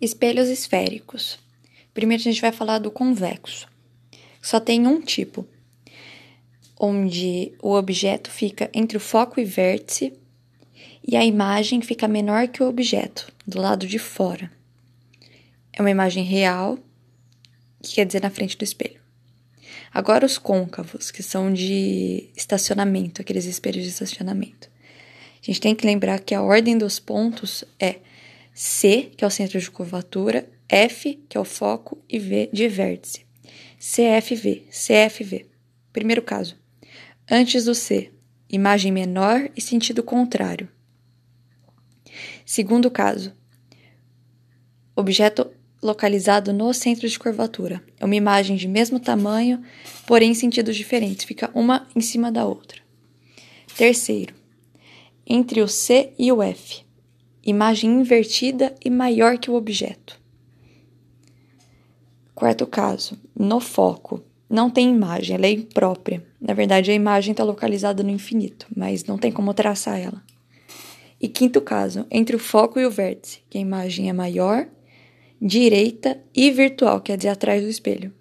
Espelhos esféricos. Primeiro a gente vai falar do convexo. Só tem um tipo, onde o objeto fica entre o foco e vértice e a imagem fica menor que o objeto, do lado de fora. É uma imagem real, que quer dizer na frente do espelho. Agora os côncavos, que são de estacionamento, aqueles espelhos de estacionamento. A gente tem que lembrar que a ordem dos pontos é C, que é o centro de curvatura, F, que é o foco, e V de vértice. CFV, CFV. Primeiro caso. Antes do C, imagem menor e sentido contrário. Segundo caso. Objeto localizado no centro de curvatura. É uma imagem de mesmo tamanho, porém em sentidos diferentes, fica uma em cima da outra. Terceiro, entre o C e o F, imagem invertida e maior que o objeto. Quarto caso, no foco, não tem imagem, ela é imprópria. Na verdade, a imagem está localizada no infinito, mas não tem como traçar ela. E quinto caso, entre o foco e o vértice, que a imagem é maior direita e virtual, quer dizer, atrás do espelho.